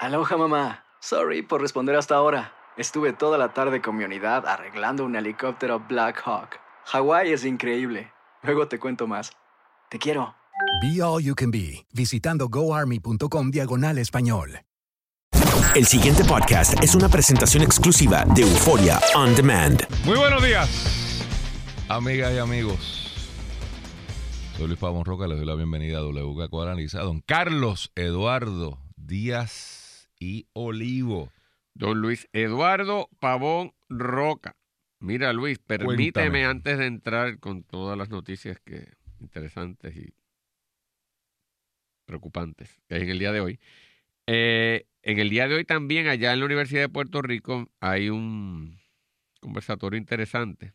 Aloha mamá. Sorry por responder hasta ahora. Estuve toda la tarde con mi unidad arreglando un helicóptero Black Hawk. Hawái es increíble. Luego te cuento más. Te quiero. Be All You Can Be, visitando goarmy.com diagonal español. El siguiente podcast es una presentación exclusiva de Euforia On Demand. Muy buenos días, amigas y amigos. Soy Luis Pavón Roca, les doy la bienvenida a WK Analiza. Don Carlos Eduardo Díaz y Olivo. Don Luis Eduardo Pavón Roca. Mira, Luis, permíteme Cuéntame. antes de entrar con todas las noticias que interesantes y preocupantes que hay en el día de hoy. Eh, en el día de hoy también, allá en la Universidad de Puerto Rico, hay un conversatorio interesante.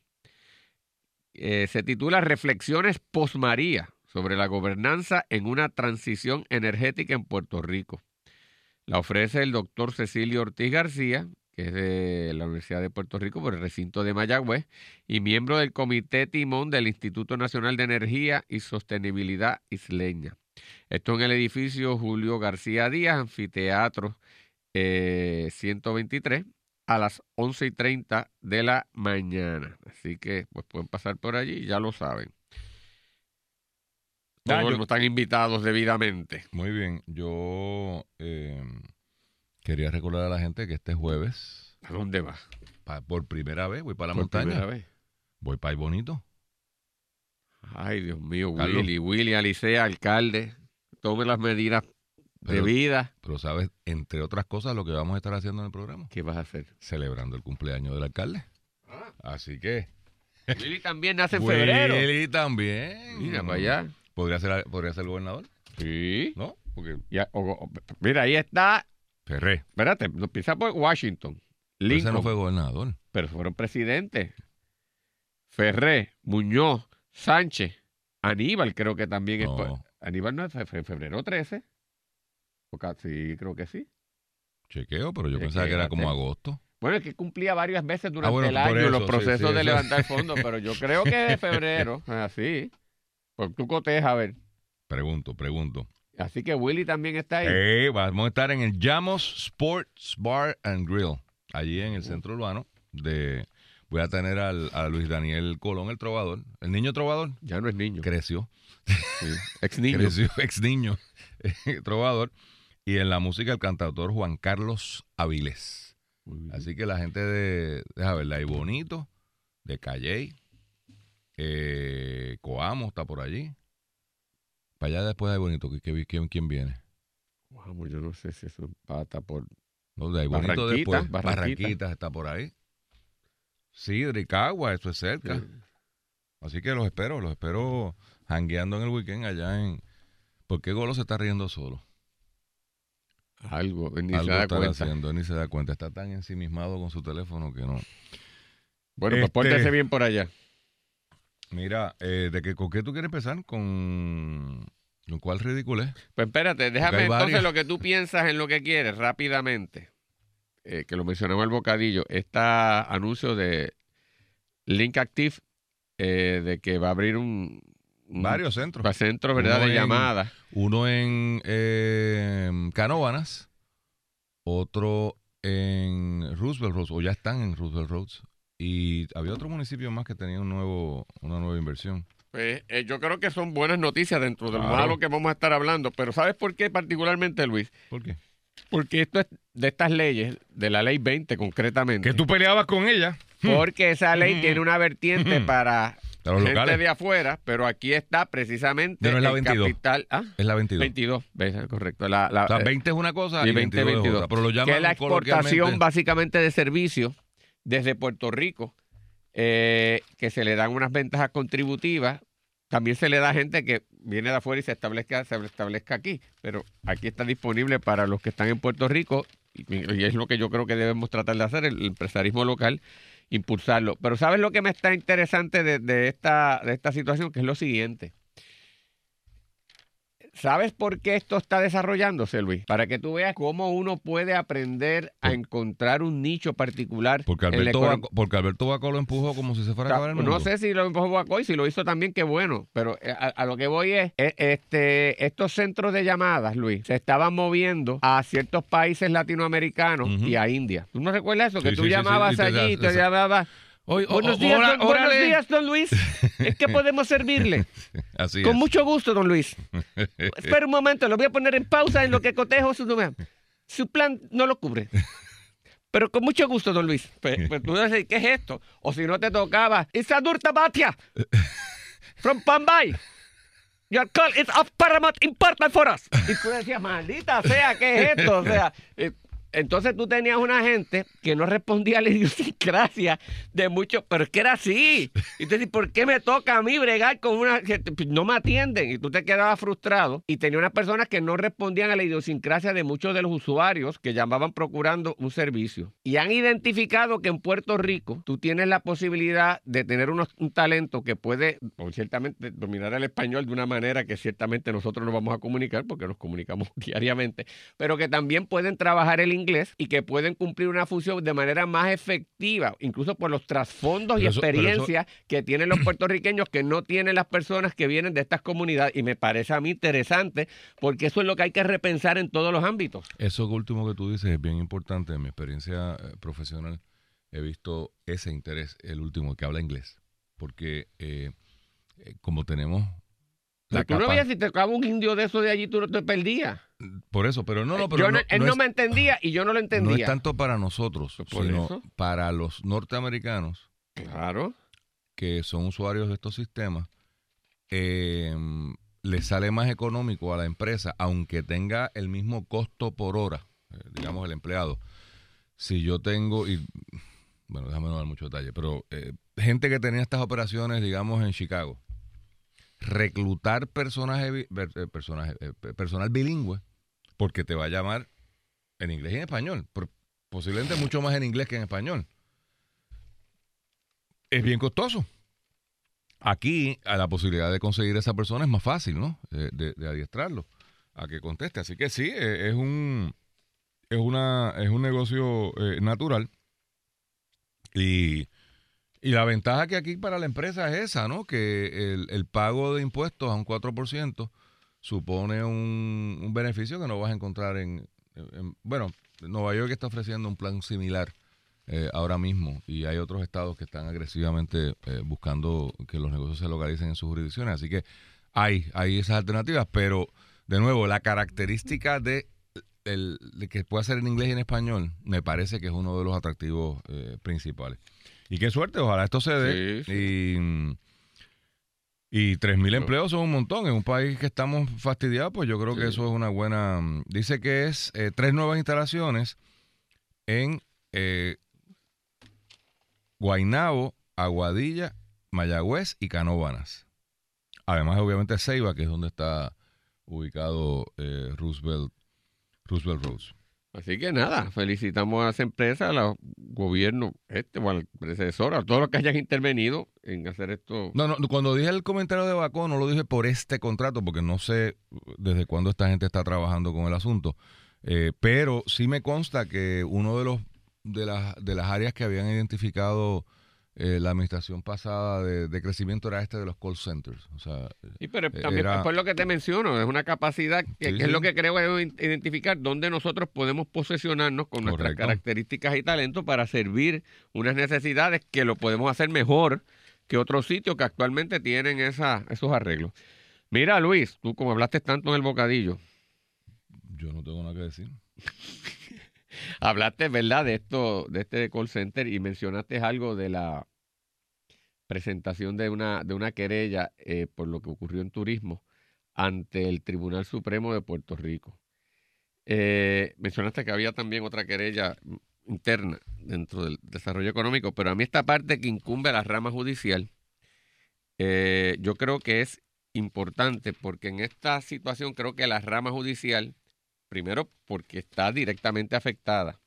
Eh, se titula Reflexiones Posmaría sobre la gobernanza en una transición energética en Puerto Rico. La ofrece el doctor Cecilio Ortiz García, que es de la Universidad de Puerto Rico por el recinto de Mayagüez y miembro del Comité Timón del Instituto Nacional de Energía y Sostenibilidad Isleña. Esto en el edificio Julio García Díaz, anfiteatro eh, 123, a las 11 y 30 de la mañana. Así que pues pueden pasar por allí, ya lo saben. Ah, Todos yo- están invitados debidamente. Muy bien, yo eh, quería recordar a la gente que este jueves, ¿A dónde vas? por primera vez, voy para la Por montaña. primera vez. Voy para el bonito. Ay, Dios mío, Carlos. Willy, Willy Alicea, alcalde, tome las medidas Pero- debidas. Pero sabes, entre otras cosas, lo que vamos a estar haciendo en el programa, ¿Qué vas a hacer? celebrando el cumpleaños del alcalde. Así que... Willy también nace en febrero. Willy también. Mira para allá. ¿Podría ser, podría ser gobernador? Sí. ¿No? Porque Ya, o- o- mira, ahí está. Ferré. Espérate, empieza por Washington. Pero ese no fue gobernador. pero fueron presidentes. Ferré, Muñoz, Sánchez, Aníbal creo que también es. No. Aníbal no es fe- fe- febrero 13. O ca- sí, creo que sí. Chequeo, pero yo pensaba que era como agosto. Bueno, es que cumplía varias veces durante bueno, el año eso, los procesos sí, de eso. levantar fondos, pero yo creo que es de febrero, así. Pues tú cotejas, a ver. Pregunto, pregunto. Así que Willy también está ahí. Eh, vamos a estar en el Llamos Sports Bar and Grill, allí en el centro urbano. De, voy a tener al, a Luis Daniel Colón, el trovador. El niño trovador Ya no es niño. creció. sí. Ex niño. Creció, ex niño trovador. Y en la música, el cantautor Juan Carlos Avilés. Así que la gente de, deja ver, de ahí Bonito, de Calley, eh, Coamo está por allí. Para allá después de Bonito, ¿qui- qui- ¿quién, quién viene? Vamos, yo no sé si eso empata por. No, de Bonito después. Barranquita. Barranquitas está por ahí. Cagua, eso es cerca. Así que los espero, los espero jangueando en el weekend allá en... ¿Por qué Golo se está riendo solo? Algo, ni Algo se da cuenta. haciendo, ni se da cuenta. Está tan ensimismado con su teléfono que no. Bueno, pues Este- pórtese bien por allá. Mira, eh, ¿de qué, ¿con qué tú quieres empezar? ¿Con, ¿con cuál ridículo es? Pues espérate, déjame entonces lo que tú piensas en lo que quieres rápidamente. Eh, que lo mencionamos el bocadillo. Está anuncio de Link Active eh, de que va a abrir un, un Varios centros. va- centro ¿verdad? Uno de en- llamadas. Uno en eh, Canóvanas, otro en Roosevelt Roads, o ya están en Roosevelt Roads. Y había otro municipio más que tenía un nuevo, una nueva inversión. Pues, eh, yo creo que son buenas noticias dentro de lo Claro. malo que vamos a estar hablando. Pero ¿sabes por qué particularmente, Luis? ¿Por qué? Porque esto es de estas leyes, de la ley 20 concretamente. Que tú peleabas con ella. Porque esa ley tiene una vertiente para Para los gente locales. de afuera, pero aquí está precisamente no es la el 22. capital. ¿ah? Es la 22. 22, ¿ves? correcto. La, la- O sea, eh, 20 es una cosa y y 20, 22 es 22. otra. Pero lo llaman que es la exportación básicamente de servicios desde Puerto Rico, eh, que se le dan unas ventajas contributivas también se le da a gente que viene de afuera y se establezca, se establezca aquí. Pero aquí está disponible para los que están en Puerto Rico y, es lo que yo creo que debemos tratar de hacer, el empresarismo local, impulsarlo. Pero ¿sabes lo que me está interesante de esta, de esta situación? Que es lo siguiente. ¿Sabes por qué esto está desarrollándose, Luis? Para que tú veas cómo uno puede aprender a encontrar un nicho particular. Porque Alberto, porque Bacó lo empujó como si se fuera a acabar el mundo. No sé si lo empujó Bacoy, si lo hizo también, qué bueno. Pero eh, a, a lo que voy es, eh, este, estos centros de llamadas, Luis, se estaban moviendo a ciertos países latinoamericanos y a India. ¿Tú no recuerdas eso? Que tú sí, sí, sí, llamabas y te allí y te llamabas. O- Buenos o- días, ora- don, buenos días, don Luis. ¿Es que podemos servirle? Así Con es. mucho gusto, don Luis. Espera un momento, lo voy a poner en pausa en lo que cotejo su número. Su plan no lo cubre. Pero con mucho gusto, don Luis. Pues, pues tú dices, ¿qué es esto? O si no te tocaba, Isadur Tabatia, from Pambay. Your call is of paramount importance for us. Y tú decías, maldita sea, ¿qué es esto? O sea, eh, entonces tú tenías una gente que no respondía a la idiosincrasia de muchos, pero es que era así. Y tú dices, ¿por qué me toca a mí bregar con una que pues, no me atienden? Y tú te quedabas frustrado. Y tenía unas personas que no respondían a la idiosincrasia de muchos de los usuarios que llamaban procurando un servicio. Y han identificado que en Puerto Rico tú tienes la posibilidad de tener unos- un talento que puede, o ciertamente, dominar el español de una manera que ciertamente nosotros no vamos a comunicar porque nos comunicamos diariamente, pero que también pueden trabajar el inglés y que pueden cumplir una función de manera más efectiva, incluso por los trasfondos y eso- eso- experiencias que tienen los puertorriqueños que no tienen las personas que vienen de estas comunidades. Y me parece a mí interesante porque eso es lo que hay que repensar en todos los ámbitos. Eso último que tú dices es bien importante. En mi experiencia eh, profesional he visto ese interés, el último, que habla inglés. Porque eh, eh, como tenemos la tú no capa- veías si te tocaba un indio de eso de allí, tú no te perdías. Por eso, pero no, no, pero Yo no- no, él no no, es- me entendía y yo no lo no entendía. es tanto para nosotros, sino eso. para los norteamericanos Claro. que son usuarios de estos sistemas, eh, les sale más económico a la empresa, aunque tenga el mismo costo por hora, eh, digamos el empleado. Si yo tengo, y bueno, déjame no dar mucho detalle, pero eh, gente que tenía estas operaciones, digamos, en Chicago, reclutar personaje, eh, personaje, eh, pe- personal bilingüe, porque te va a llamar en inglés y en español, posiblemente mucho más en inglés que en español. Es bien costoso. Aquí, a la posibilidad de conseguir esa persona es más fácil, ¿no? De, de adiestrarlo a que conteste. Así que sí, eh, es un es una es un negocio eh, natural y, y la ventaja que aquí para la empresa es esa, ¿no? Que el, el pago de impuestos a un 4% supone un, un beneficio que no vas a encontrar en, en- bueno, Nueva York está ofreciendo un plan similar eh, ahora mismo y hay otros estados que están agresivamente eh, buscando que los negocios se localicen en sus jurisdicciones. Así que hay, hay esas alternativas, pero de nuevo, la característica de, el, de que pueda ser en inglés y en español me parece que es uno de los atractivos eh, principales. Y qué suerte, ojalá esto se dé. Sí, Y, mm, y 3.000 empleos son un montón. En un país que estamos fastidiados, pues yo creo que eso es una buena... Dice que es eh, tres nuevas instalaciones en eh, Guaynabo, Aguadilla, Mayagüez y Canóvanas. Además, obviamente, Ceiba, que es donde está ubicado eh, Roosevelt, Roosevelt Roads. Así que nada, felicitamos a esa empresa, a los gobiernos, este, o al predecesor, a todos los que hayan intervenido en hacer esto. No, no, cuando dije el comentario de Bacó, no lo dije por este contrato, porque no sé desde cuándo esta gente está trabajando con el asunto. Eh, pero sí me consta que uno de los de las, de las áreas que habían identificado eh, la administración pasada de, de crecimiento era este de los call centers. O sea, Sí, pero Eh, también era- es por lo que te menciono, es una capacidad que, Sí, que es lo que creo in- identificar dónde nosotros podemos posesionarnos con nuestras características y talentos para servir unas necesidades que lo podemos hacer mejor que otros sitios que actualmente tienen esa, esos arreglos. Mira, Luis, tú como hablaste tanto en el bocadillo, yo no tengo nada que decir. hablaste, ¿verdad?, de esto, de este call center y mencionaste algo de la presentación de una, de una querella eh, por lo que ocurrió en turismo ante el Tribunal Supremo de Puerto Rico. Eh, mencionaste que había también otra querella interna dentro del desarrollo económico, pero a mí esta parte que incumbe a la rama judicial, eh, yo creo que es importante porque en esta situación creo que la rama judicial, primero porque está directamente afectada,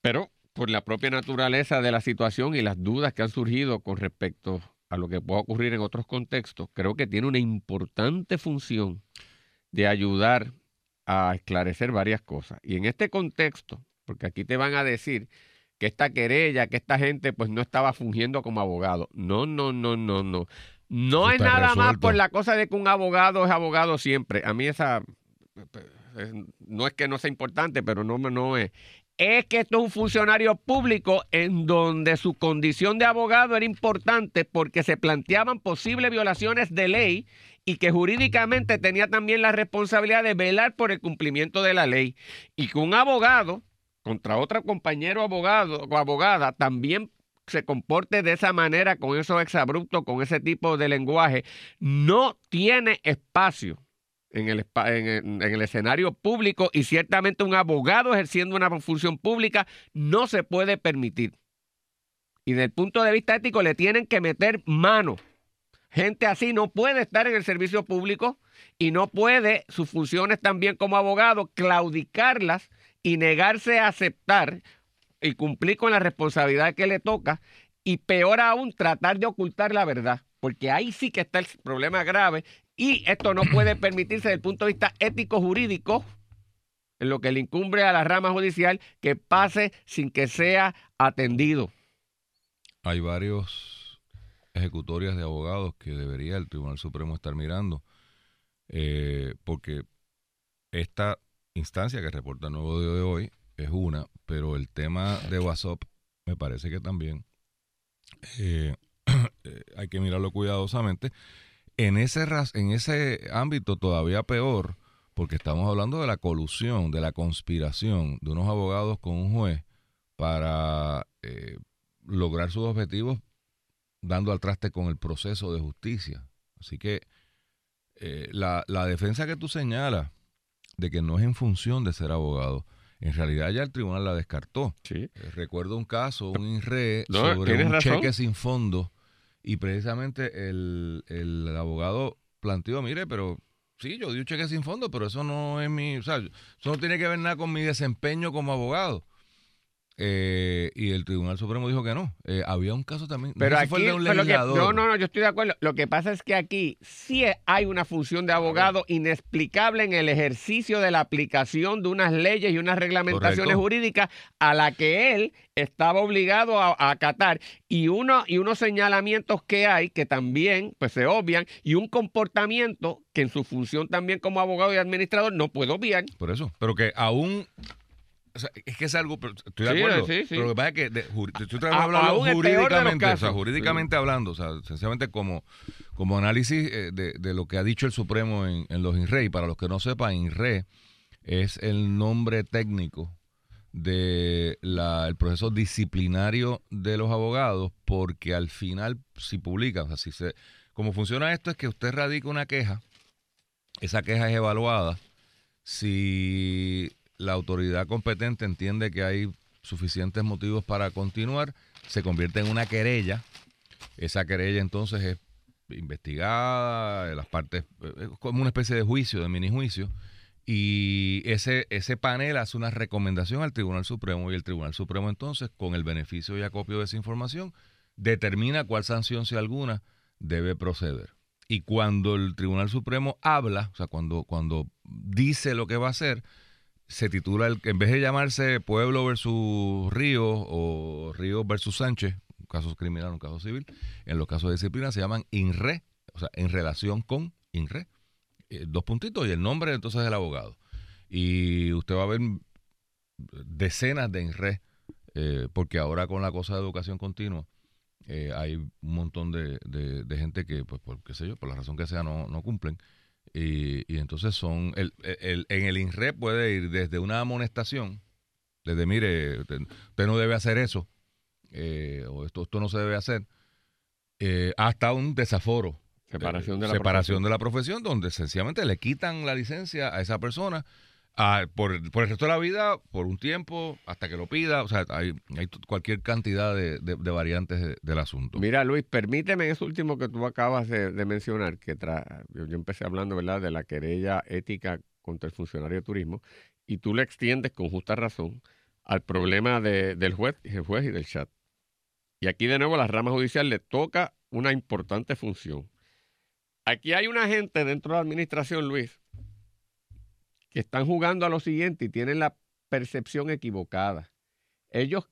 pero por la propia naturaleza de la situación y las dudas que han surgido con respecto a lo que pueda ocurrir en otros contextos, creo que tiene una importante función de ayudar a esclarecer varias cosas. Y en este contexto, porque aquí te van a decir que esta querella, que esta gente pues no estaba fungiendo como abogado. No, no, no, no, no. No es nada más por la cosa de que un abogado es abogado siempre. A mí esa no es que no sea importante, pero no, no es. Es que esto es un funcionario público en donde su condición de abogado era importante porque se planteaban posibles violaciones de ley y que jurídicamente tenía también la responsabilidad de velar por el cumplimiento de la ley. Y que un abogado contra otro compañero abogado o abogada también se comporte de esa manera, con esos exabruptos, con ese tipo de lenguaje, no tiene espacio en el, en, el, escenario público y ciertamente un abogado ejerciendo una función pública no se puede permitir. Y desde el punto de vista ético le tienen que meter mano. Gente así no puede estar en el servicio público y no puede sus funciones también como abogado claudicarlas y negarse a aceptar y cumplir con la responsabilidad que le toca y peor aún tratar de ocultar la verdad, porque ahí sí que está el problema grave y esto no puede permitirse desde el punto de vista ético-jurídico, en lo que le incumbre a la rama judicial, que pase sin que sea atendido. Hay varios ejecutorias de abogados que debería el Tribunal Supremo estar mirando, eh, porque esta instancia que reporta el nuevo día de hoy es una, pero el tema de WhatsApp me parece que también eh, eh, hay que mirarlo cuidadosamente. En ese, en ese ámbito todavía peor, porque estamos hablando de la colusión, de la conspiración de unos abogados con un juez para eh, lograr sus objetivos dando al traste con el proceso de justicia. Así que la, la defensa que tú señalas, de que no es en función de ser abogado. En realidad ya el tribunal la descartó. Sí. Eh, recuerdo un caso, un INRE sobre un cheque sin fondo y precisamente el, el abogado planteó, mire, pero sí, yo di un cheque sin fondo, pero eso no es mi, o sea, eso no tiene que ver nada con mi desempeño como abogado. Eh, y el Tribunal Supremo dijo que no. Eh, había un caso también. Pero aquí, fue de un legislador. no, no, no, yo estoy de acuerdo. Lo que pasa es que aquí sí hay una función de abogado inexplicable en el ejercicio de la aplicación de unas leyes y unas reglamentaciones jurídicas a la que él estaba obligado a, acatar y uno y unos señalamientos que hay que también pues se obvian y un comportamiento que en su función también como abogado y administrador no puede obviar. Por eso, pero que aún es que es algo, estoy de acuerdo. Pero lo que pasa es que de, estoy hablando jurídicamente, o sea, jurídicamente hablando, o sea, sencillamente como, como análisis eh, de, de, lo que ha dicho el Supremo en, en los INRE. Y para los que no sepan, INRE es el nombre técnico del el proceso disciplinario de los abogados, porque al final, si publican, o sea, si se, como funciona esto es que usted radica una queja, esa queja es evaluada, si la autoridad competente entiende que hay suficientes motivos para continuar, se convierte en una querella. Esa querella entonces es investigada, las partes, es como una especie de juicio, de mini juicio, y ese, ese panel hace una recomendación al Tribunal Supremo y el Tribunal Supremo entonces, con el beneficio y acopio de esa información, determina cuál sanción, si alguna, debe proceder. Y cuando el Tribunal Supremo habla, o sea, cuando, cuando dice lo que va a hacer, se titula, el, en vez de llamarse Pueblo versus Río o Río versus Sánchez, un caso criminal, un caso civil, en los casos de disciplina se llaman INRE, o sea, en relación con INRE. Eh, dos puntitos y el nombre entonces del abogado. Y usted va a ver decenas de INRE, eh, porque ahora con la cosa de educación continua, eh, hay un montón de, de, gente que, pues, por qué sé yo, por la razón que sea, no, no cumplen. Y, entonces son, el, en el INRE puede ir desde una amonestación, desde mire, usted, no debe hacer eso, eh, o esto, esto no se debe hacer, eh, hasta un desaforo. Separación, de, la separación de la profesión, donde sencillamente le quitan la licencia a esa persona Ah, por, por el resto de la vida, por un tiempo, hasta que lo pida. O sea, hay, hay cualquier cantidad de, de- variantes de- del asunto. Mira, Luis, permíteme eso último que tú acabas de, mencionar, que tra- yo, empecé hablando, ¿verdad?, de la querella ética contra el funcionario de turismo, y tú le extiendes con justa razón al problema de- del juez, el juez y del chat. Y aquí de nuevo la rama judicial le toca una importante función. Aquí hay una gente dentro de la administración, Luis, que están jugando a lo siguiente y tienen la percepción equivocada. Ellos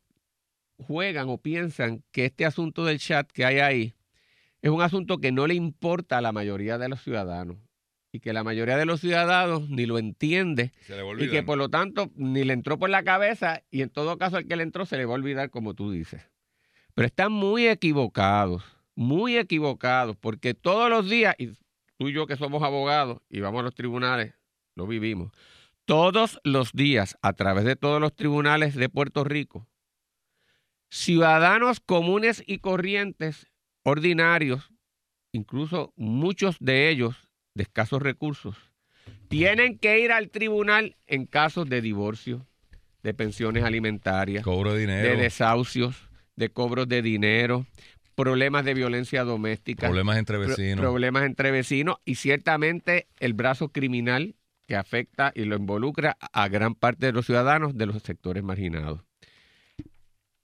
juegan o piensan que este asunto del chat que hay ahí es un asunto que no le importa a la mayoría de los ciudadanos y que la mayoría de los ciudadanos ni lo entiende y que por lo tanto ni le entró por la cabeza y en todo caso al que le entró se le va a olvidar como tú dices. Pero están muy equivocados, muy equivocados, porque todos los días, y tú y yo que somos abogados y vamos a los tribunales, lo vivimos, todos los días a través de todos los tribunales de Puerto Rico, ciudadanos comunes y corrientes, ordinarios, incluso muchos de ellos de escasos recursos, tienen que ir al tribunal en casos de divorcio, de pensiones alimentarias, Cobro de dinero, de desahucios, de cobros de dinero, problemas de violencia doméstica, problemas entre pro- vecinos. problemas entre vecinos y ciertamente el brazo criminal que afecta y lo involucra a gran parte de los ciudadanos de los sectores marginados.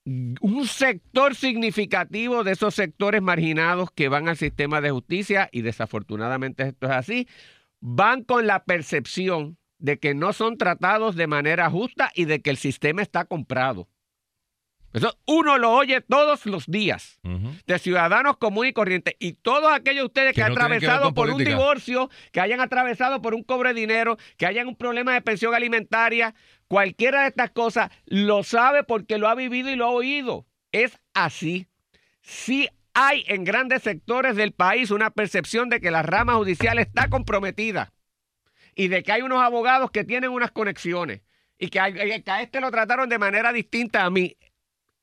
Un sector significativo de esos sectores marginados que van al sistema de justicia, y desafortunadamente esto es así, van con la percepción de que no son tratados de manera justa y de que el sistema está comprado. Eso uno lo oye todos los días de ciudadanos comunes y corrientes. Y todos aquellos de ustedes que, Que han no que atravesado por un divorcio, que hayan atravesado por un cobro de dinero, que hayan un problema de pensión alimentaria, cualquiera de estas cosas, lo sabe porque lo ha vivido y lo ha oído. Es así. Sí hay en grandes sectores del país una percepción de que la rama judicial está comprometida y de que hay unos abogados que tienen unas conexiones y que a, que a este lo trataron de manera distinta a mí.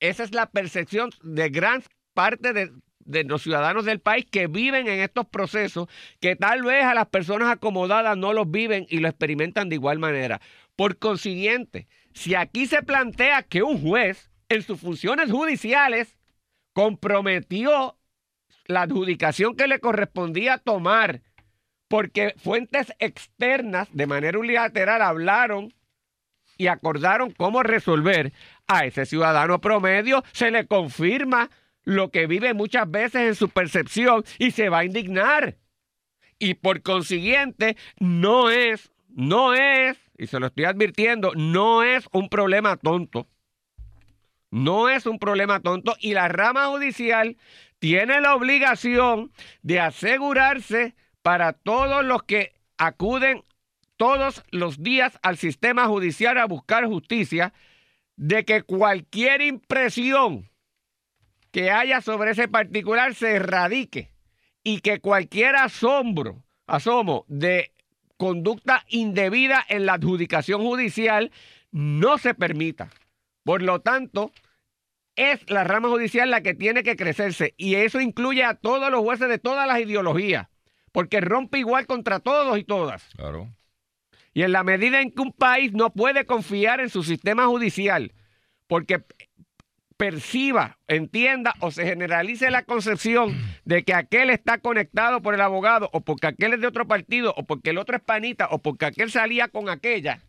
Esa es la percepción de gran parte de, los ciudadanos del país que viven en estos procesos, que tal vez a las personas acomodadas no los viven y lo experimentan de igual manera. Por consiguiente, si aquí se plantea que un juez en sus funciones judiciales comprometió la adjudicación que le correspondía tomar porque fuentes externas de manera unilateral hablaron y acordaron cómo resolver, a ese ciudadano promedio se le confirma lo que vive muchas veces en su percepción y se va a indignar. Y por consiguiente, no es, no es, y se lo estoy advirtiendo, no es un problema tonto. No es un problema tonto y la rama judicial tiene la obligación de asegurarse para todos los que acuden todos los días al sistema judicial a buscar justicia de que cualquier impresión que haya sobre ese particular se erradique y que cualquier asombro, asomo de conducta indebida en la adjudicación judicial no se permita. Por lo tanto, es la rama judicial la que tiene que crecerse y eso incluye a todos los jueces de todas las ideologías, porque rompe igual contra todos y todas. Claro. Y en la medida en que un país no puede confiar en su sistema judicial, porque perciba, entienda o se generalice la concepción de que aquel está conectado por el abogado o porque aquel es de otro partido o porque el otro es panita o porque aquel salía con aquella,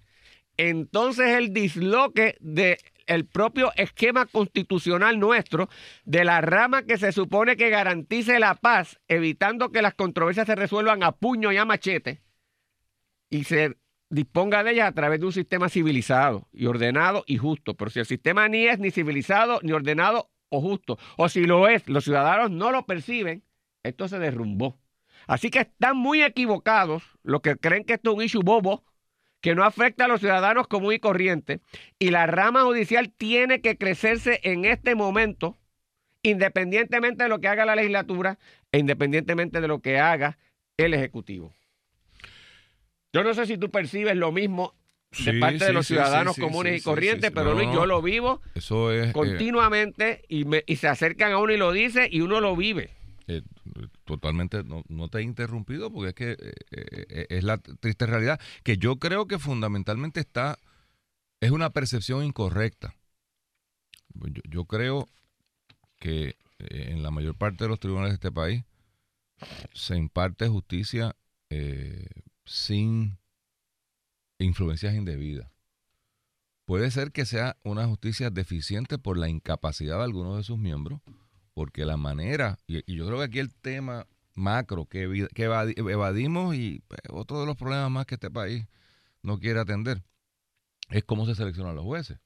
entonces el disloque de el propio esquema constitucional nuestro de la rama que se supone que garantice la paz, evitando que las controversias se resuelvan a puño y a machete y se disponga de ellas a través de un sistema civilizado y ordenado y justo. Pero si el sistema ni es ni civilizado, ni ordenado o justo, o si lo es, los ciudadanos no lo perciben, esto se derrumbó. Así que están muy equivocados los que creen que esto es un issue bobo, que no afecta a los ciudadanos común y corriente, y la rama judicial tiene que crecerse en este momento, independientemente de lo que haga la legislatura e independientemente de lo que haga el Ejecutivo. Yo no sé si tú percibes lo mismo de Sí, parte de los sí, ciudadanos comunes y corrientes, pero no, yo lo vivo Eso es. eh, continuamente y, me- y se acercan a uno y lo dice y uno lo vive. eh, totalmente, no, no te he interrumpido porque es que eh, es la triste realidad, que yo creo que fundamentalmente está, es una percepción incorrecta. Yo, yo creo que en la mayor parte de los tribunales de este país se imparte justicia sin influencias indebidas. Puede ser que sea una justicia deficiente por la incapacidad de algunos de sus miembros, porque la manera, y, yo creo que aquí el tema macro que, evadimos y pues, otro de los problemas más que este país no quiere atender es cómo se seleccionan los jueces.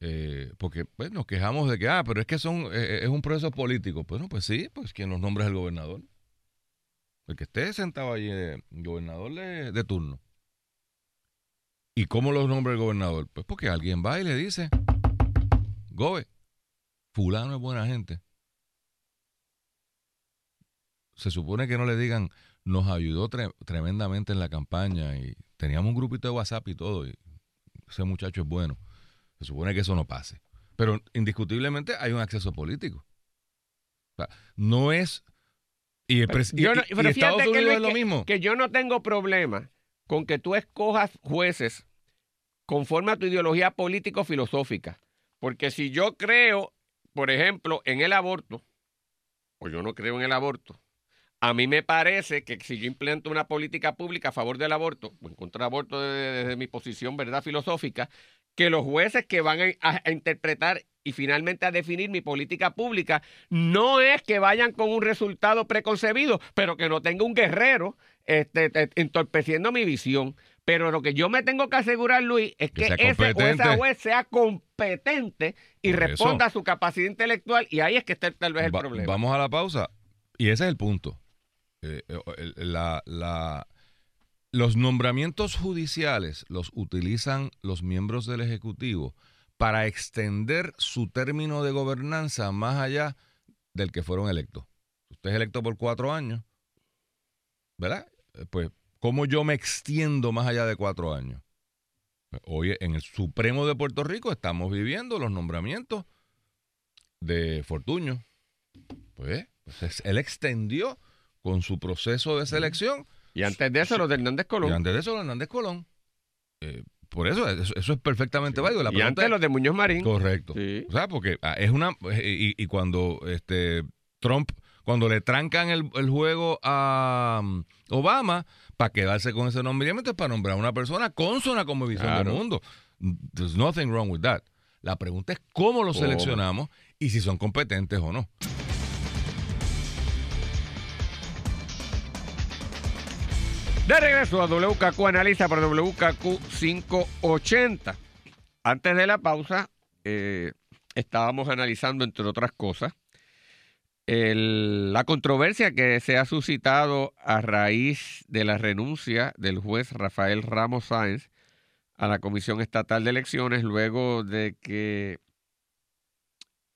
Eh, porque pues, nos quejamos de que, ah, pero es que son eh, es un proceso político. Bueno, pues sí, pues quien los nombra es el gobernador. El que esté sentado allí, eh, gobernador de, turno. ¿Y cómo los nombra el gobernador? Pues porque alguien va y le dice, Gobe, fulano es buena gente. Se supone que no le digan, nos ayudó tre- tremendamente en la campaña y teníamos un grupito de WhatsApp y todo, y ese muchacho es bueno. Se supone que eso no pase. Pero indiscutiblemente hay un acceso político. O sea, no es... Y, el Yo no- y- y pero Estados que, Unidos es lo que- mismo. que yo no tengo problema con que tú escojas jueces conforme a tu ideología político-filosófica. Porque si yo creo, por ejemplo, en el aborto, o yo no creo en el aborto, a mí me parece que si yo implemento una política pública a favor del aborto, o en contra del aborto desde, desde mi posición, ¿verdad?, filosófica, que los jueces que van a interpretar y finalmente a definir mi política pública no es que vayan con un resultado preconcebido, pero que no tenga un guerrero este, te- entorpeciendo mi visión. Pero lo que yo me tengo que asegurar, Luis, es Que ese o esa juez sea competente y Por eso. responda a su capacidad intelectual. Y ahí es que está tal vez el Va- problema. Vamos a la pausa. Y ese es el punto. Eh, eh, la- la- los nombramientos judiciales los utilizan los miembros del Ejecutivo para extender su término de gobernanza más allá del que fueron electos. Usted es electo por cuatro años, ¿verdad? Eh, Pues, ¿cómo yo me extiendo más allá de cuatro años? Hoy en el Supremo de Puerto Rico estamos viviendo los nombramientos de Fortuño. Pues, pues, es- él extendió con su proceso de selección. Y antes de eso, los de Hernández Colón. Y antes de eso, Hernández Colón. Eh, por eso, eso, eso es perfectamente válido. La y pregunta antes es- los de Muñoz Marín. Correcto. Sí. O sea, porque ah, es una. Y, y cuando este Trump, cuando le trancan el, el juego a um, Obama para quedarse con ese nombramiento es para nombrar a una persona consona como visión Claro. del mundo. There's nothing wrong with that. La pregunta es cómo los ¿Cómo? seleccionamos y si son competentes o no. De regreso a WKQ Analiza por WKQ 580. Antes de la pausa, eh, estábamos analizando, entre otras cosas, la controversia que se ha suscitado a raíz de la renuncia del juez Rafael Ramos Sáenz a la Comisión Estatal de Elecciones luego de que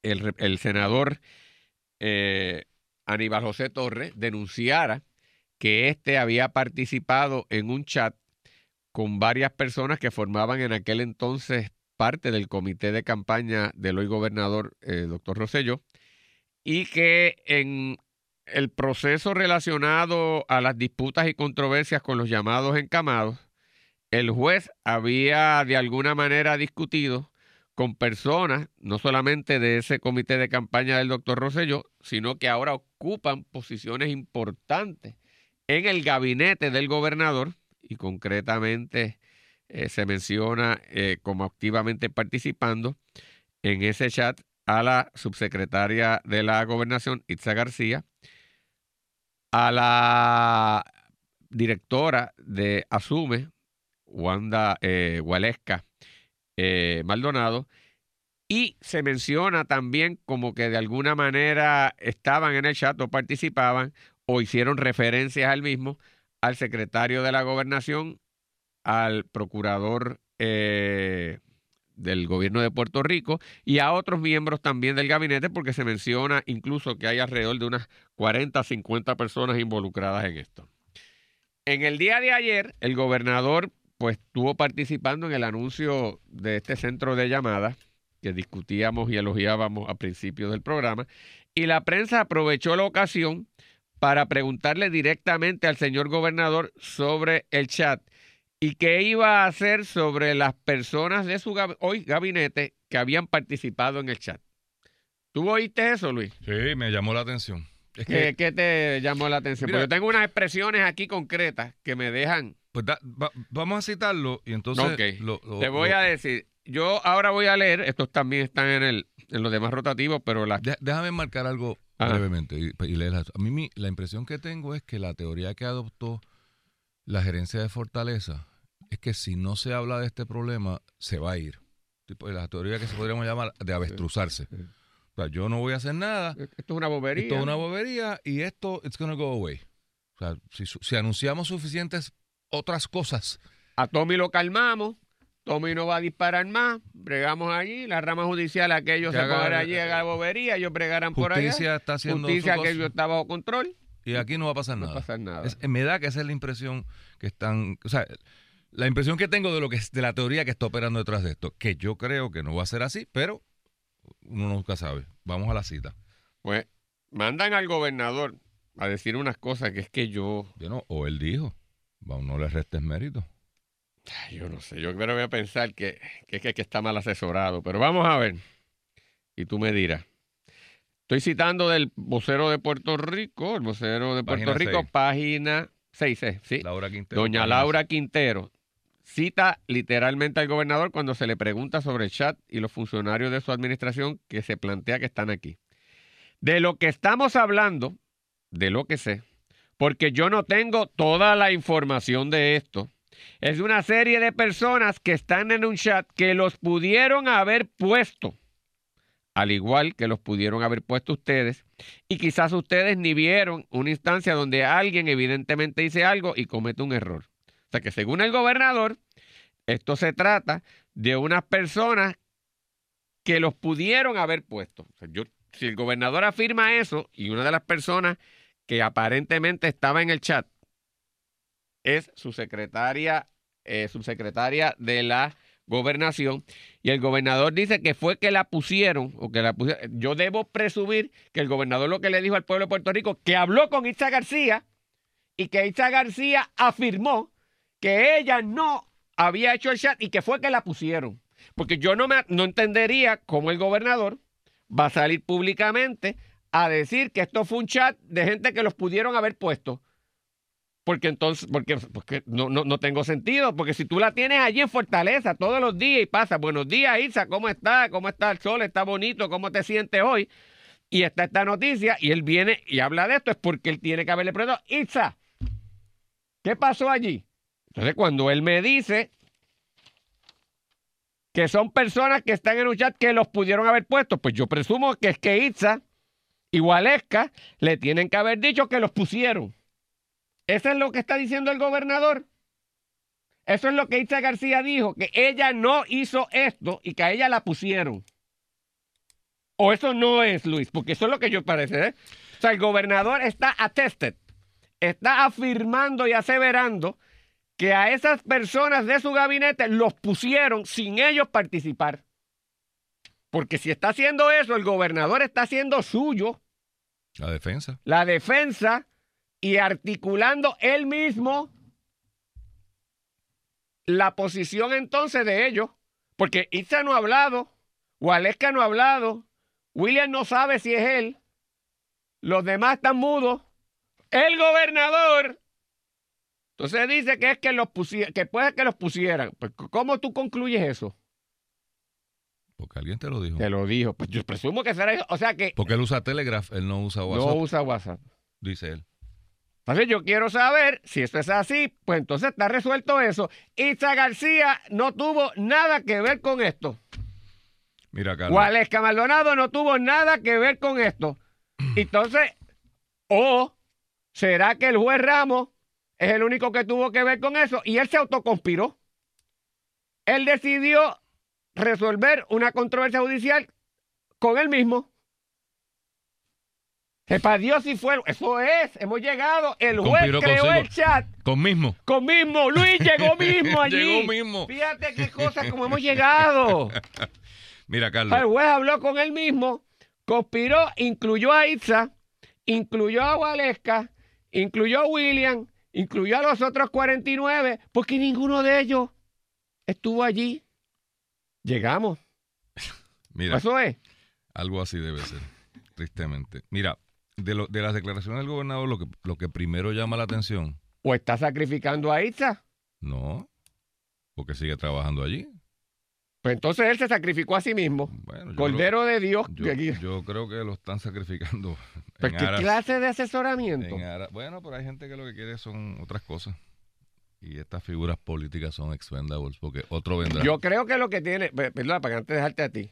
el senador eh, Aníbal José Torres denunciara que éste había participado en un chat con varias personas que formaban en aquel entonces parte del comité de campaña del hoy gobernador, eh, doctor Rosselló, y que en el proceso relacionado a las disputas y controversias con los llamados encamados, el juez había de alguna manera discutido con personas, no solamente de ese comité de campaña del doctor Rosselló, sino que ahora ocupan posiciones importantes en el gabinete del gobernador, y concretamente eh, se menciona eh, como activamente participando en ese chat a la subsecretaria de la gobernación, Itza García, a la directora de Asume, Wanda eh, eh, Maldonado, y se menciona también como que de alguna manera estaban en el chat o participaban o hicieron referencias al mismo al secretario de la gobernación, al procurador eh, del gobierno de Puerto Rico y a otros miembros también del gabinete, porque se menciona incluso que hay alrededor de unas 40, 50 personas involucradas en esto. En el día de ayer, el gobernador pues estuvo participando en el anuncio de este centro de llamadas que discutíamos y elogiábamos a principios del programa, y la prensa aprovechó la ocasión para preguntarle directamente al señor gobernador sobre el chat y qué iba a hacer sobre las personas de su gab- hoy gabinete que habían participado en el chat. ¿Tú oíste eso, Luis? Sí, me llamó la atención. Es ¿Qué, que, qué te llamó la atención? Mira- Porque yo tengo unas expresiones aquí concretas que me dejan. pues da- va- vamos a citarlo y entonces Ok. lo- lo- Te voy lo- a decir, yo ahora voy a leer, estos también están en, el, en los demás rotativos, pero las déjame marcar algo Brevemente y, y leerlas. A mí mi- la impresión que tengo es que la teoría que adoptó la gerencia de Fortaleza es que si no se habla de este problema, se va a ir. Tipo, la teoría que se podríamos llamar de avestruzarse. Sí. O sea, yo no voy a hacer nada, Esto es una bobería. esto es una bobería y esto, it's gonna go away. O sea, si, si anunciamos suficientes otras cosas, A Tommy lo calmamos. Tommy no va a disparar más. Bregamos allí. La rama judicial, aquellos Que se pongan allí a la bobería. Ellos bregarán por allá. justicia está haciendo Justicia, su cosa, aquello está bajo control. y aquí no va a pasar No va nada. a pasar nada. Es- me da que esa es la impresión que están, o sea, la impresión que tengo de lo que es de la teoría que está operando detrás de esto, que yo creo que no va a ser así, pero uno nunca sabe. Vamos a la cita. Pues mandan al gobernador a decir unas cosas que es que yo, Yo no, o él dijo, vamos, no le restes mérito. Yo no sé, yo creo que voy a pensar que, que, que, que está mal asesorado, pero vamos a ver. Y tú me dirás. Estoy citando del vocero de Puerto Rico, el vocero de Puerto Página Rico, página 6, sí. Laura Quintero. Doña Laura Quintero cita literalmente al gobernador cuando se le pregunta sobre el chat y los funcionarios de su administración que se plantea que están aquí. De lo que estamos hablando, de lo que sé, porque yo no tengo toda la información de esto, es una serie de personas que están en un chat que los pudieron haber puesto, al igual que los pudieron haber puesto ustedes, y quizás ustedes ni vieron una instancia donde alguien evidentemente dice algo y comete un error. O sea que según el gobernador, esto se trata de unas personas que los pudieron haber puesto. Yo, si el gobernador afirma eso y una de las personas que aparentemente estaba en el chat es su secretaria, eh, subsecretaria de la gobernación, y el gobernador dice que fue que la pusieron, o que la pusieron. Yo debo presumir que el gobernador lo que le dijo al pueblo de Puerto Rico, que habló con Itza García, y que Itza García afirmó que ella no había hecho el chat y que fue que la pusieron. Porque yo no, me, no entendería cómo el gobernador va a salir públicamente a decir que esto fue un chat de gente que los pudieron haber puesto. Porque entonces, porque, porque no, no, no tengo sentido, porque si tú la tienes allí en Fortaleza todos los días y pasa, buenos días Isa, ¿cómo está? ¿Cómo está el sol? ¿Está bonito? ¿Cómo te sientes hoy? Y está esta noticia y él viene y habla de esto, es porque él tiene que haberle preguntado, Isa, ¿qué pasó allí? Entonces cuando él me dice que son personas que están en un chat que los pudieron haber puesto, pues yo presumo que es que Itza y Waleska le tienen que haber dicho que los pusieron. Eso es lo que está diciendo el gobernador. Eso es lo que Itza García dijo, que ella no hizo esto y que a ella la pusieron. O eso no es, Luis, porque eso es lo que yo parece. ¿eh? O sea, el gobernador está attested, está afirmando y aseverando que a esas personas de su gabinete los pusieron sin ellos participar. Porque si está haciendo eso, el gobernador está haciendo suyo La defensa. la defensa y articulando él mismo la posición entonces de ellos. Porque Itza no ha hablado, Waleska no ha hablado, William no sabe si es él, los demás están mudos. El gobernador entonces dice que es que los que puede que los pusieran. Pues, ¿Cómo tú concluyes eso? Porque alguien te lo dijo. Te lo dijo. Pues yo presumo que será eso. O sea que Porque él usa Telegraph, él no usa WhatsApp, no usa WhatsApp. dice él. Entonces yo quiero saber si esto es así, pues entonces está resuelto eso. Itza García no tuvo nada que ver con esto. Mira, Carlos. Waleska Maldonado no tuvo nada que ver con esto. Entonces, o será que el juez Ramos es el único que tuvo que ver con eso y él se autoconspiró. Él decidió resolver una controversia judicial con él mismo. Sepa Dios si fue. Eso es, hemos llegado. El juez Conspiró creó consigo. el chat Con mismo. con mismo. Luis llegó mismo allí. Llegó mismo. Fíjate qué cosas como hemos llegado. Mira, Carlos. El juez habló con él mismo, conspiró, incluyó a Itza, incluyó a Waleska, incluyó a William, incluyó a los otros 49, porque ninguno de ellos estuvo allí. Llegamos. Mira, Eso es. algo así debe ser, tristemente. Mira, de, lo- de las declaraciones del gobernador, lo que, lo que primero llama la atención, O está sacrificando a Itza. no, porque sigue trabajando allí. Pues entonces él se sacrificó a sí mismo. Bueno, Cordero de Dios. yo, yo creo que lo están sacrificando. Pues, ¿Qué aras- clase de asesoramiento? aras- bueno, pero hay gente que lo que quiere son otras cosas. Y estas figuras políticas son expendables, porque otro vendrá. Yo creo que lo que tiene, pe- perdona, para que antes de dejarte a ti,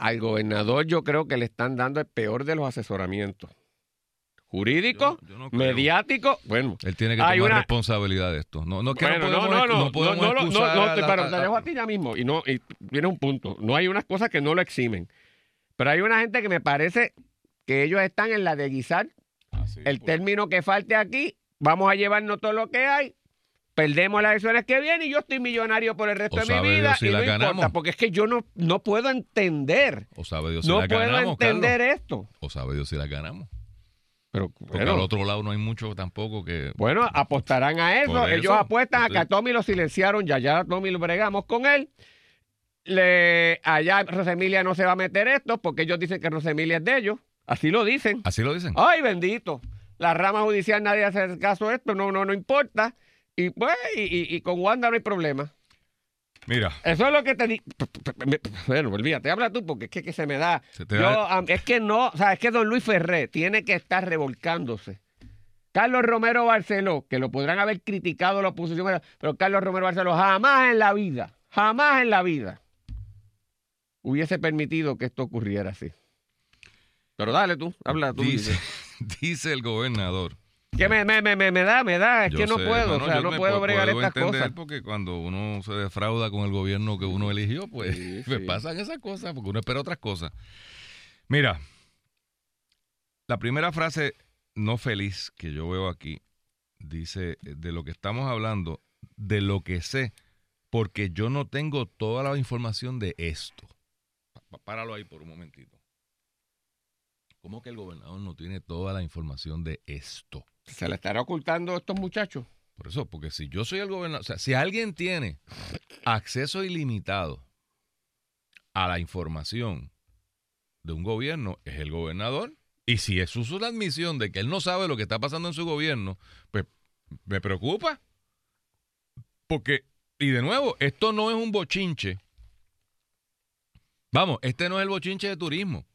al gobernador yo creo que le están dando el peor de los asesoramientos. Jurídico, Yo- yo no mediático, bueno. Él tiene que tomar una- responsabilidad de esto. No, no, Bueno, no podemos, no, no, podemos no, no, no, no, te- la- pero a- te dejo a ti ya mismo y no, y tiene un punto. No hay unas cosas que no lo eximen. Pero hay una gente que me parece que ellos están en la de guisar Ah, sí, el pues. término que falte aquí, vamos a llevarnos todo lo que hay, perdemos las elecciones que vienen y yo estoy millonario por el resto O de mi vida si y no importa, ganamos. porque es que yo no, no puedo entender, O sabe Dios si no la puedo ganamos, entender Carlos. esto. O sabe Dios si la ganamos. Pero Porque bueno, al otro lado no hay mucho tampoco que... bueno, apostarán a eso. Ellos apuestan a que a Tommy lo silenciaron, ya ya a Tommy lo bregamos con él. Le, allá Rosemilia no se va a meter esto porque ellos dicen que Rosemilia es de ellos. Así lo dicen. Así lo dicen. Ay, bendito. La rama judicial nadie hace caso a esto, no, no, no importa. Y pues, y, con Wanda no hay problema. Mira, Eso es lo que te digo. Bueno, olvídate, habla tú porque es que, que se me da. Se te Yo, da- es que no, o sea, es que don Luis Ferré tiene que estar revolcándose. Carlos Romero Barceló, que lo podrán haber criticado la oposición, pero Carlos Romero Barceló jamás en la vida, jamás en la vida hubiese permitido que esto ocurriera así. Pero dale tú, habla tú. dice, dice el gobernador. Que me, me, me, me, da, me da, es Yo que no sé, puedo, no, o sea, no me puedo pu- bregar puedo estas entender cosas. Porque cuando uno se defrauda con el gobierno que uno eligió, pues, Sí, pues sí. pasan esas cosas, porque uno espera otras cosas. Mira, la primera frase no feliz que yo veo aquí dice eh, de lo que estamos hablando, de lo que sé, porque yo no tengo toda la información de esto. Páralo ahí por un momentito. ¿Cómo que el gobernador no tiene toda la información de esto? Se le estará ocultando a estos muchachos. Por eso, porque si yo soy el gobernador, o sea, si alguien tiene acceso ilimitado a la información de un gobierno, es el gobernador. Y si es su la admisión de que él no sabe lo que está pasando en su gobierno, pues me preocupa. Porque, y de nuevo, esto no es un bochinche. Vamos, este no es el bochinche de turismo.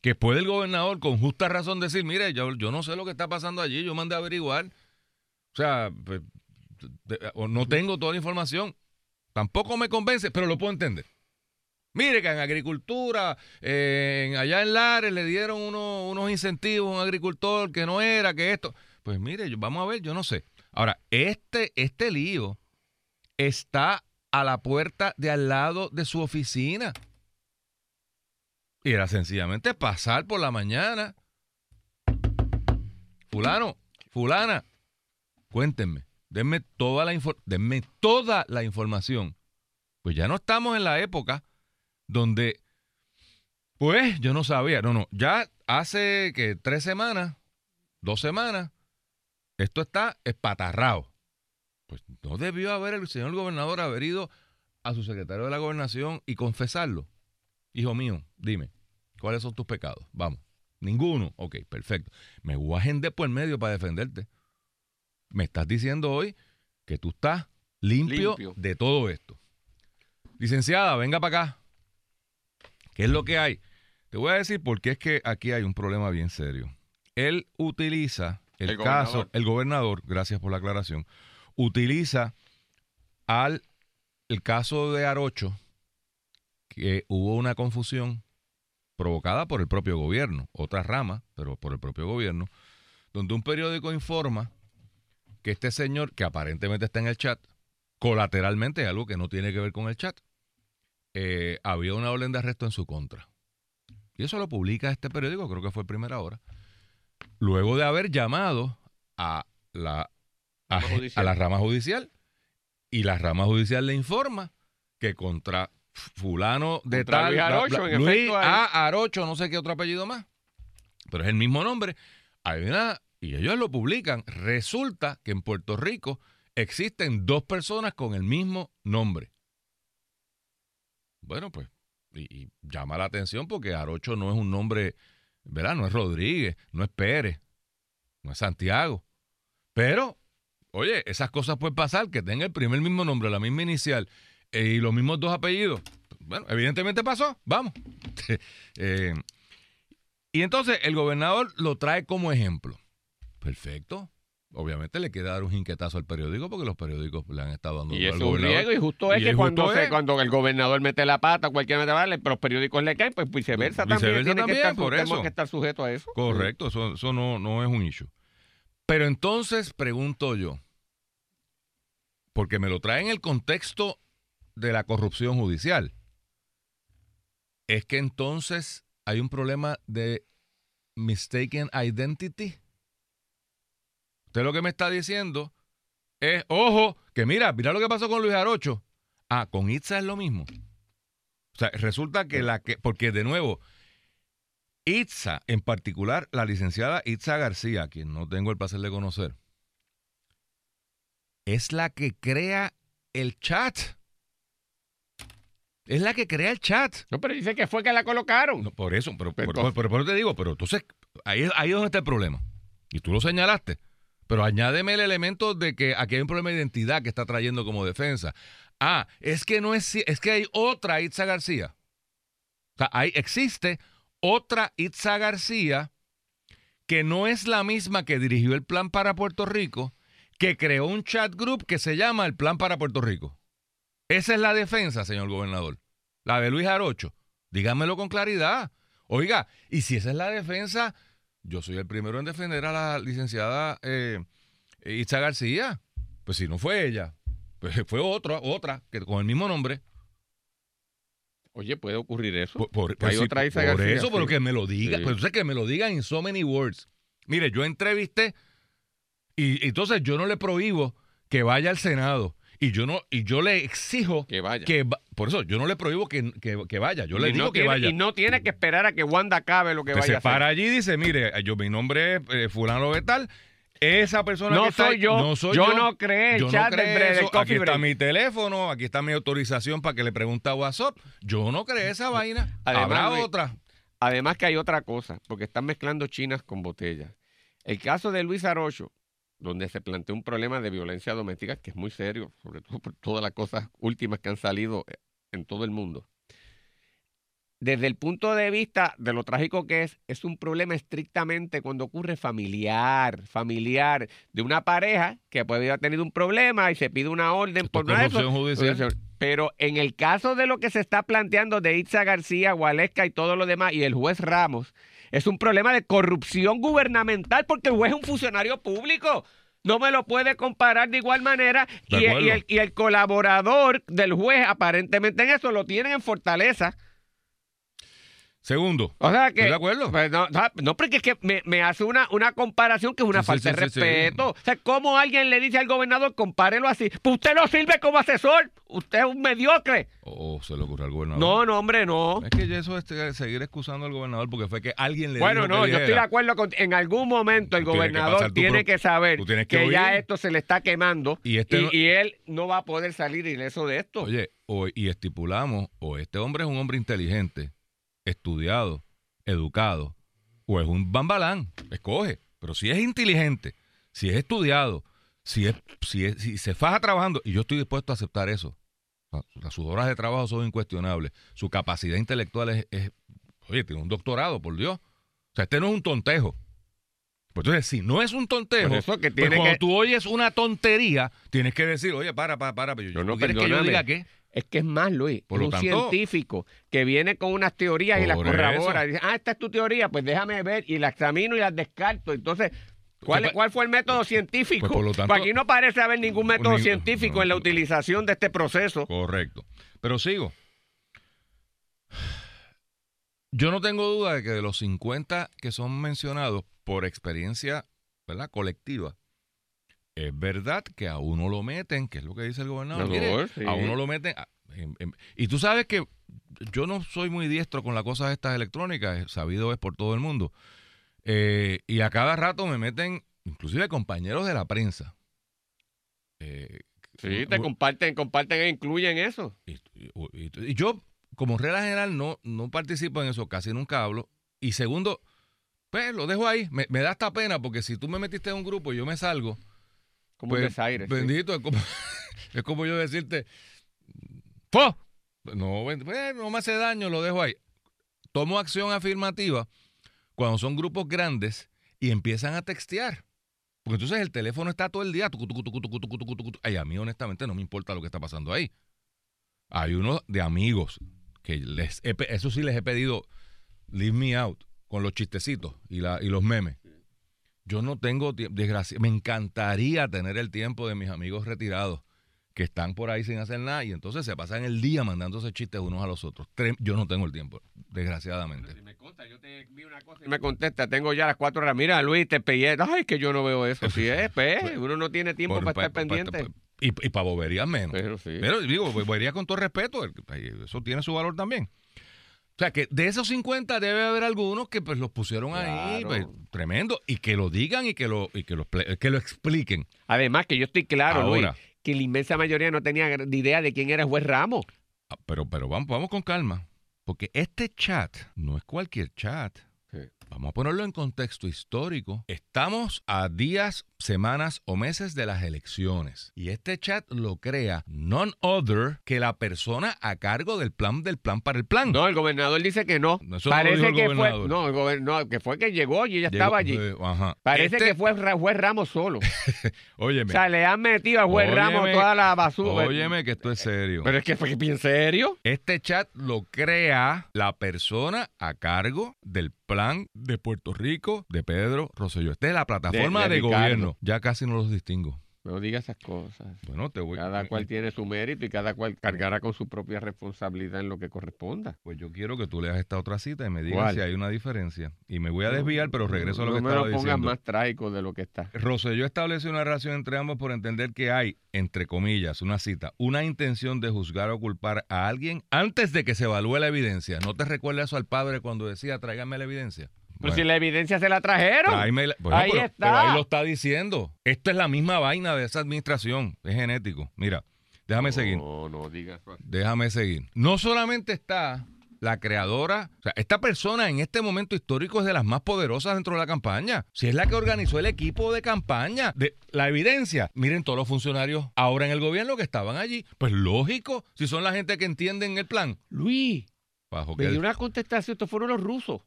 Que puede el gobernador con justa razón decir, mire, yo, yo no sé lo que está pasando allí, yo mandé a averiguar. O sea, pues, no tengo toda la información. Tampoco me convence, pero lo puedo entender. Mire que en agricultura, eh, allá en Lares le dieron uno- unos incentivos a un agricultor que no era, que esto. Pues mire, vamos a ver, yo no sé. Ahora, este, este lío está a la puerta de al lado de su oficina. Y era sencillamente pasar por la mañana. Fulano, fulana, cuéntenme, denme toda la denme toda la información. Pues ya no estamos en la época donde, pues, yo no sabía. No, no, ya hace que tres semanas, dos semanas, esto está espatarrado. Pues no debió haber el señor gobernador haber ido a su secretario de la gobernación y confesarlo. Hijo mío, dime, ¿cuáles son tus pecados? Vamos. Ninguno. Ok, perfecto. Me voy a agender por el medio para defenderte. Me estás diciendo hoy que tú estás limpio, Limpio. de todo esto. Licenciada, venga para acá. ¿Qué es lo que hay? Te voy a decir por qué es que aquí hay un problema bien serio. Él utiliza el, El caso, gobernador. el gobernador, gracias por la aclaración, utiliza al el caso de Arocho, que hubo una confusión provocada por el propio gobierno, otra rama, pero por el propio gobierno, donde un periódico informa que este señor, que aparentemente está en el chat, colateralmente, algo que no tiene que ver con el chat, eh, había una orden de arresto en su contra. Y eso lo publica este periódico, creo que fue Primera Hora. Luego de haber llamado a la, a, la rama judicial y la rama judicial le informa que contra fulano de Contra tal Luis Arocho, bla, bla, en Luis efecto. A. Arocho, no sé qué otro apellido más, pero es el mismo nombre. Hay una, y ellos lo publican. Resulta que en Puerto Rico existen dos personas con el mismo nombre. Bueno, pues, y, y llama la atención porque Arocho no es un nombre, ¿verdad? No es Rodríguez, no es Pérez, no es Santiago. Pero, oye, esas cosas pueden pasar, que tenga el primer mismo nombre, la misma inicial y los mismos dos apellidos. Bueno, evidentemente pasó, vamos. Eh, y entonces el gobernador lo trae como ejemplo. Perfecto. Obviamente le queda dar un jinquetazo al periódico porque los periódicos le han estado dando Y al es un riesgo y justo es Y que es cuando, justo se- es. cuando el gobernador mete la pata, cualquiera mete la pata, los periódicos le caen, pues viceversa, también. Viceversa Tiene que también, estar, por eso. que estar sujeto a eso. Correcto, eso, eso no, no es un issue. Pero entonces pregunto yo, porque me lo trae en el contexto de la corrupción judicial, es que entonces hay un problema de mistaken identity. Usted lo que me está diciendo es, ojo, que mira, mira lo que pasó con Luis Arocho. Ah, con Itza es lo mismo. O sea, resulta que la que, porque de nuevo, Itza, en particular, la licenciada Itza García, quien no tengo el placer de conocer, es la que crea el chat. Es la que crea el chat. No, pero dice que fue que la colocaron. No, por eso, pero, te digo, pero entonces, ahí, es- ahí es donde está el problema. Y tú lo señalaste. Pero añádeme el elemento de que aquí hay un problema de identidad que está trayendo como defensa. Ah, es que no es, es que hay otra Itza García. O sea, ahí existe otra Itza García que no es la misma que dirigió el plan para Puerto Rico, que creó un chat group que se llama el plan para Puerto Rico. Esa es la defensa, señor gobernador. La de Luis Arocho. Dígamelo con claridad. Oiga, y si esa es la defensa, yo soy el primero en defender a la licenciada eh, Itza García. Pues si no fue ella, pues fue otra, otra, que con el mismo nombre. Oye, puede ocurrir eso. Por, por- Que pues hay sí, otra Itza por García, eso, pero sí. que me lo diga. Sí. Pues que me lo digan in so many words. Mire, yo entrevisté y, y entonces yo no le prohíbo que vaya al Senado. Y yo no, y yo le exijo Que vaya. que por eso yo no le prohíbo que, que- que vaya. Yo le y digo no que vaya. Y no tiene que esperar a que Wanda acabe lo que Usted vaya a se para allí y dice, mire, yo mi nombre es eh, fulano de tal. Esa persona No que está soy ahí, yo. no soy Yo yo. no creé el Yo no chat del creé bre- del eso. Aquí está mi teléfono, aquí está mi autorización para que le pregunte a WhatsApp. Yo no creé esa vaina. Además, Habrá otra. Además que hay otra cosa, porque están mezclando chinas con botellas. El caso de Luis Arocho, donde se planteó un problema de violencia doméstica, que es muy serio, sobre todo por todas las cosas últimas que han salido eh, en todo el mundo. Desde el punto de vista de lo trágico que es, es un problema estrictamente cuando ocurre familiar, familiar, de una pareja que puede haber tenido un problema y se pide una orden por corrupción judicial. Pero en el caso de lo que se está planteando de Itza García, Gualesca y todo lo demás, y el juez Ramos, es un problema de corrupción gubernamental porque el juez es un funcionario público. No me lo puede comparar de igual manera. De Y, acuerdo. y el, y el colaborador del juez, aparentemente en eso, lo tienen en Fortaleza. Segundo. O sea que. Estoy de acuerdo. Pues no, no, porque es que me, me hace una, una comparación que es una Sí, falta sí, de sí, respeto. O sea, ¿cómo alguien le dice al gobernador, compárelo así? Pues usted no sirve como asesor. Usted es un mediocre. O se le ocurre al gobernador. No, no, hombre, no. Es que eso es eh, seguir excusando al gobernador porque fue que alguien le Bueno, dijo no, que yo estoy de acuerdo con. En algún momento el Tú tienes que gobernador pasar tiene que saber que, que ya esto se le está quemando Y y, este no- y él no va a poder salir ileso de esto. Oye, o- y estipulamos, o este hombre es un hombre inteligente, estudiado, educado, o es un bambalán, escoge. Pero si es inteligente, si es estudiado, si, es, si, es- si se faja trabajando, y yo estoy dispuesto a aceptar eso. Sus horas de trabajo son incuestionables. Su capacidad intelectual es, es- Oye, tiene un doctorado, por Dios. O sea, este no es un tontejo. Pues entonces, si no es un tontejo, Por eso que pues tiene cuando que- tú oyes una tontería, tienes que decir, oye, para, para, para. pero No, no, ¿tú quieres que yo diga qué? Es que es más, Luis. Por un tanto- científico que viene con unas teorías y las corrobora. dice, ah, esta es tu teoría, pues déjame ver y la examino y las descarto. Entonces, ¿cuál, Pues, cuál fue el método científico? pues, por lo tanto- Pues aquí no parece haber ningún método científico no, en la utilización de este proceso. Correcto. Pero sigo. Yo no tengo duda de que de los 50 que son mencionados por experiencia ¿verdad? colectiva, es verdad que a uno lo meten, que es lo que dice el gobernador. mire, sí. A uno lo meten. a- en- en- y tú sabes que yo no soy muy diestro con las cosas estas electrónicas, sabido es por todo el mundo. Eh, y a cada rato me meten, inclusive compañeros de la prensa. Eh, Sí, te u- comparten, comparten e incluyen eso. y, y- y- y yo, como regla general, no, no participo en eso, casi nunca hablo. Y segundo, pues lo dejo ahí. Me, me da esta pena porque si tú me metiste en un grupo y yo me salgo, Como un pues, desaire. sí. bendito, es, como, es como yo decirte, ¡Fo! No, no me hace daño, lo dejo ahí. Tomo acción afirmativa cuando son grupos grandes y empiezan a textear. Porque entonces el teléfono está todo el día. tucu. Ay, a mí honestamente no me importa lo que está pasando ahí. Hay unos de amigos que les he eso sí les he pedido leave me out con los chistecitos y, la, y los memes. Yo no tengo tiempo, desgracia, me encantaría tener el tiempo de mis amigos retirados que están por ahí sin hacer nada y entonces se pasan el día mandándose chistes unos a los otros. Yo no tengo el tiempo, desgraciadamente. Si me consta, yo te envío una cosa y me contesta, tengo ya las cuatro horas. Mira, Luis, te pillé. Ay, que yo no veo eso. Si es, pues, uno no tiene tiempo Por- para pa- estar pa- pendiente. pa- y, y para boberías menos. Pero sí. Pero digo, boberías con todo respeto, eso tiene su valor también. O sea que de esos 50 debe haber algunos que pues los pusieron ahí, pues, tremendo, y que lo digan y que lo, y que lo, que lo expliquen. Además, que yo estoy claro, Ahora. Luis, que la inmensa mayoría no tenía ni idea de quién era el juez Ramos. Ah, Pero, pero vamos, vamos con calma, porque este chat no es cualquier chat. Vamos a ponerlo en contexto histórico. Estamos a días, semanas o meses de las elecciones. Y este chat lo crea none other que la persona a cargo del plan del plan para el plan. No, el gobernador dice que no. No, eso no Parece el que fue, no, el gobernador, que fue que llegó y ella Llegó- estaba allí. eh, ajá. Parece Este- que fue juez Ramos solo. Óyeme, o sea, le han metido al juez Óyeme, Ramos toda la basura. óyeme que esto es serio. Pero es que fue bien serio. Este chat lo crea la persona a cargo del plan de Puerto Rico de Pedro Rosselló. Esta es la plataforma De- de, gobierno. Ya casi no los distingo. No diga esas cosas. Bueno, te voy Cada cual tiene su mérito y cada cual cargará con su propia responsabilidad en lo que corresponda. Pues yo quiero que tú leas esta otra cita y me digas ¿Cuál? si hay una diferencia. Y me voy a desviar, pero regreso a lo no que me estaba lo pongas diciendo. más trágico de lo que está. Rosselló estableció una relación entre ambos por entender que hay, entre comillas, una cita, una intención de juzgar o culpar a alguien antes de que se evalúe la evidencia. ¿No te recuerda eso al padre cuando decía, tráigame la evidencia? Pero Bueno. si la evidencia se la trajeron. Tráeme la- bueno, Ahí pero, está. pero ahí lo está diciendo. Esto es la misma vaina de esa administración. Es genético. Mira, déjame seguir. No, no digas. Déjame seguir. No solamente está la creadora, o sea, esta persona en este momento histórico es de las más poderosas dentro de la campaña. Si es la que organizó el equipo de campaña, de la evidencia. Miren todos los funcionarios ahora en el gobierno que estaban allí. Pues lógico, si son la gente que entienden el plan. Luis, Bajo me que dio el, una contestación. Estos fueron los rusos.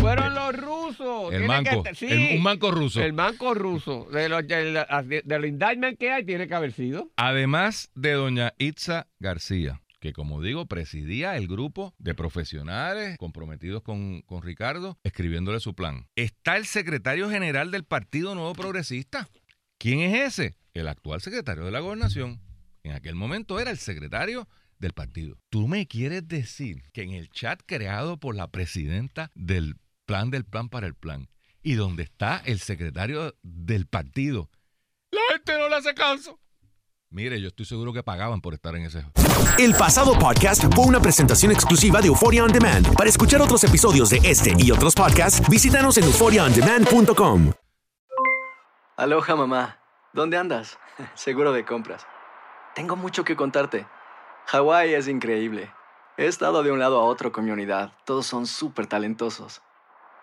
Fueron los rusos. el manco, que- sí, el- un manco ruso. El manco ruso. De los, de, la- de los indictment que hay, tiene que haber sido. Además de doña Itza García, que como digo, presidía el grupo de profesionales comprometidos con, con Ricardo, escribiéndole su plan. Está el secretario general del Partido Nuevo Progresista. ¿Quién es ese? El actual secretario de la gobernación. En aquel momento era el secretario del partido. ¿Tú me quieres decir que en el chat creado por la presidenta del plan del plan para el plan y donde está el secretario del partido, la gente no le hace caso? Mire, yo estoy seguro que pagaban por estar en ese. El pasado podcast fue una presentación exclusiva de Euphoria On Demand. Para escuchar otros episodios de este y otros podcasts, visítanos en euphoriaondemand.com. Aloha mamá, ¿dónde andas? Seguro de compras. Tengo mucho que contarte. Hawái es increíble. He estado de un lado a otro con mi unidad. Todos son súper talentosos.